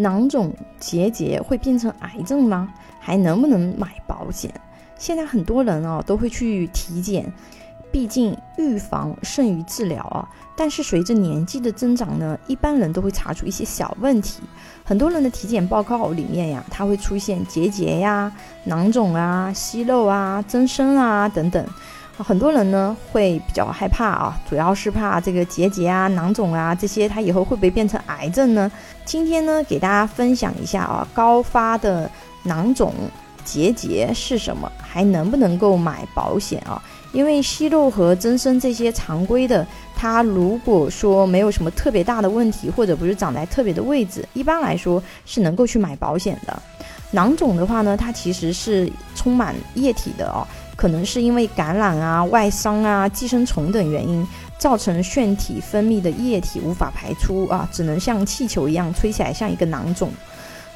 囊肿结节会变成癌症吗？还能不能买保险？现在很多人啊都会去体检，毕竟预防胜于治疗啊。但是随着年纪的增长呢，一般人都会查出一些小问题。很多人的体检报告里面呀，它会出现结节呀、囊肿啊、息肉啊、增生啊等等。很多人呢会比较害怕啊，主要是怕这个结节啊、囊肿啊这些，它以后会不会变成癌症呢？今天呢，给大家分享一下啊，高发的囊肿结节是什么，还能不能够买保险啊？因为息肉和增生这些常规的，它如果说没有什么特别大的问题，或者不是长在特别的位置，一般来说是能够去买保险的。囊肿的话呢，它其实是充满液体的哦。可能是因为感染啊、外伤啊、寄生虫等原因，造成腺体分泌的液体无法排出啊，只能像气球一样吹起来，像一个囊肿。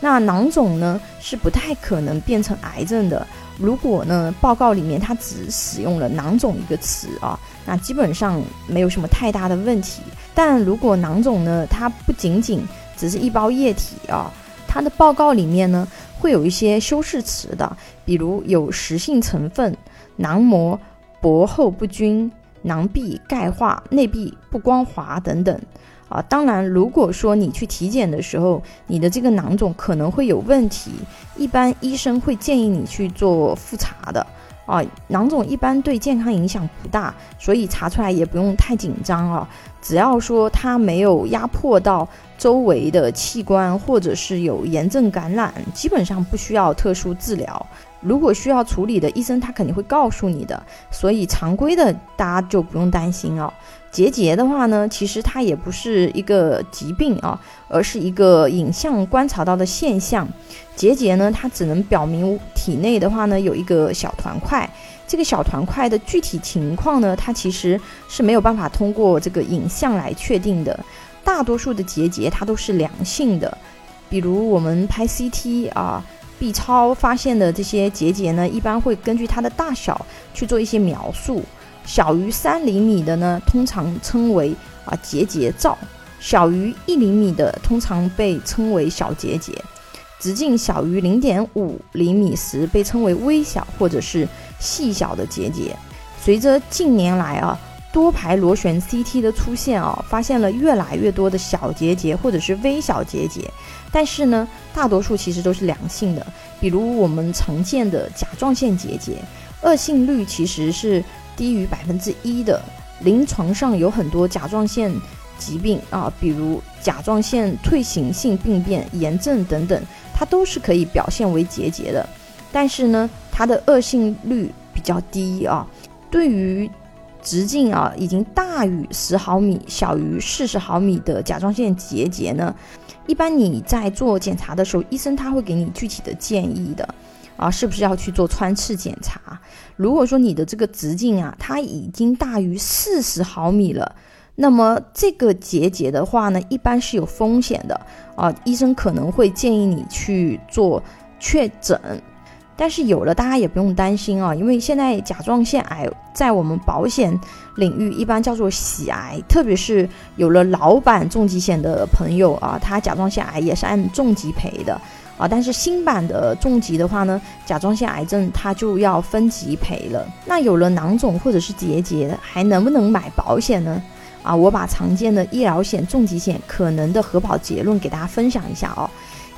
那囊肿呢是不太可能变成癌症的。如果呢报告里面它只使用了囊肿一个词啊，那基本上没有什么太大的问题。但如果囊肿呢它不仅仅只是一包液体啊，它的报告里面呢会有一些修饰词的，比如有实性成分。囊膜薄厚不均，囊壁钙化，内壁不光滑等等啊。当然，如果说你去体检的时候，你的这个囊肿可能会有问题，一般医生会建议你去做复查的啊。囊肿一般对健康影响不大，所以查出来也不用太紧张啊。只要说它没有压迫到周围的器官，或者是有炎症感染，基本上不需要特殊治疗。如果需要处理的，医生他肯定会告诉你的，所以常规的大家就不用担心哦。结节的话呢，其实它也不是一个疾病啊，而是一个影像观察到的现象。结节呢，它只能表明体内的话呢有一个小团块，这个小团块的具体情况呢，它其实是没有办法通过这个影像来确定的。大多数的结节它都是良性的，比如我们拍 CT 啊。B 超发现的这些结节呢，一般会根据它的大小去做一些描述。小于三厘米的呢，通常称为啊结节灶；小于一厘米的，通常被称为小结节；直径小于零点五厘米时，被称为微小或者是细小的结节。随着近年来啊。多排螺旋 CT 的出现啊，发现了越来越多的小结节或者是微小结节，但是呢，大多数其实都是良性的。比如我们常见的甲状腺结节，恶性率其实是低于百分之一的。临床上有很多甲状腺疾病啊，比如甲状腺退行性病变、炎症等等，它都是可以表现为结节的，但是呢，它的恶性率比较低啊。对于直径啊，已经大于十毫米、小于四十毫米的甲状腺结节呢，一般你在做检查的时候，医生他会给你具体的建议的，啊，是不是要去做穿刺检查？如果说你的这个直径啊，它已经大于四十毫米了，那么这个结节的话呢，一般是有风险的，啊，医生可能会建议你去做确诊。但是有了，大家也不用担心啊，因为现在甲状腺癌在我们保险领域一般叫做喜癌，特别是有了老版重疾险的朋友啊，他甲状腺癌也是按重疾赔的啊。但是新版的重疾的话呢，甲状腺癌症它就要分级赔了。那有了囊肿或者是结节，还能不能买保险呢？啊，我把常见的医疗险、重疾险可能的核保结论给大家分享一下哦。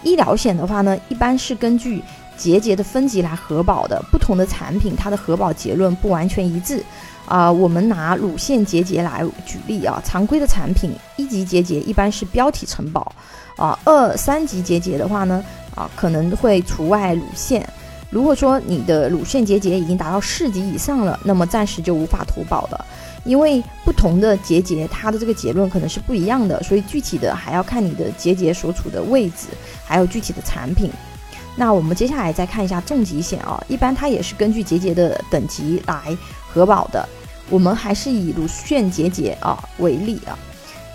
医疗险的话呢，一般是根据结节的分级来核保的，不同的产品它的核保结论不完全一致。啊，我们拿乳腺结节来举例啊，常规的产品一级结节一般是标体承保，啊，二三级结节的话呢，啊可能会除外乳腺。如果说你的乳腺结节已经达到四级以上了，那么暂时就无法投保了，因为不同的结节它的这个结论可能是不一样的，所以具体的还要看你的结节所处的位置，还有具体的产品。那我们接下来再看一下重疾险啊，一般它也是根据结节的等级来核保的。我们还是以乳腺结节啊为例啊，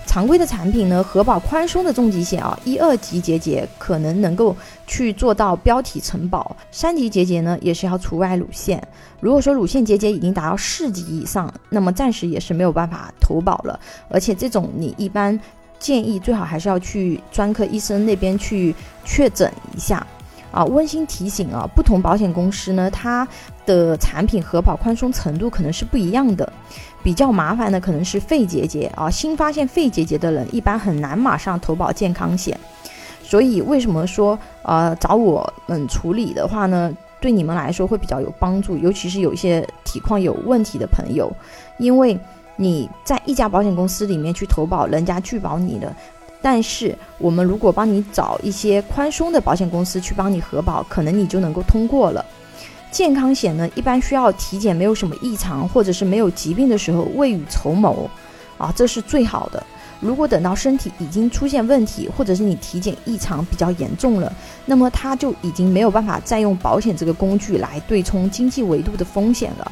常规的产品呢，核保宽松的重疾险啊，一二级结节可能能够去做到标体承保，三级结节呢也是要除外乳腺。如果说乳腺结节已经达到四级以上，那么暂时也是没有办法投保了，而且这种你一般。建议最好还是要去专科医生那边去确诊一下。啊，温馨提醒啊，不同保险公司呢，它的产品核保宽松程度可能是不一样的。比较麻烦的可能是肺结节啊，新发现肺结节的人一般很难马上投保健康险。所以为什么说呃找我们处理的话呢，对你们来说会比较有帮助，尤其是有一些体况有问题的朋友，因为你在一家保险公司里面去投保，人家拒保你的。但是我们如果帮你找一些宽松的保险公司去帮你核保，可能你就能够通过了。健康险呢，一般需要体检没有什么异常，或者是没有疾病的时候未雨绸缪，啊，这是最好的。如果等到身体已经出现问题，或者是你体检异常比较严重了，那么它就已经没有办法再用保险这个工具来对冲经济维度的风险了。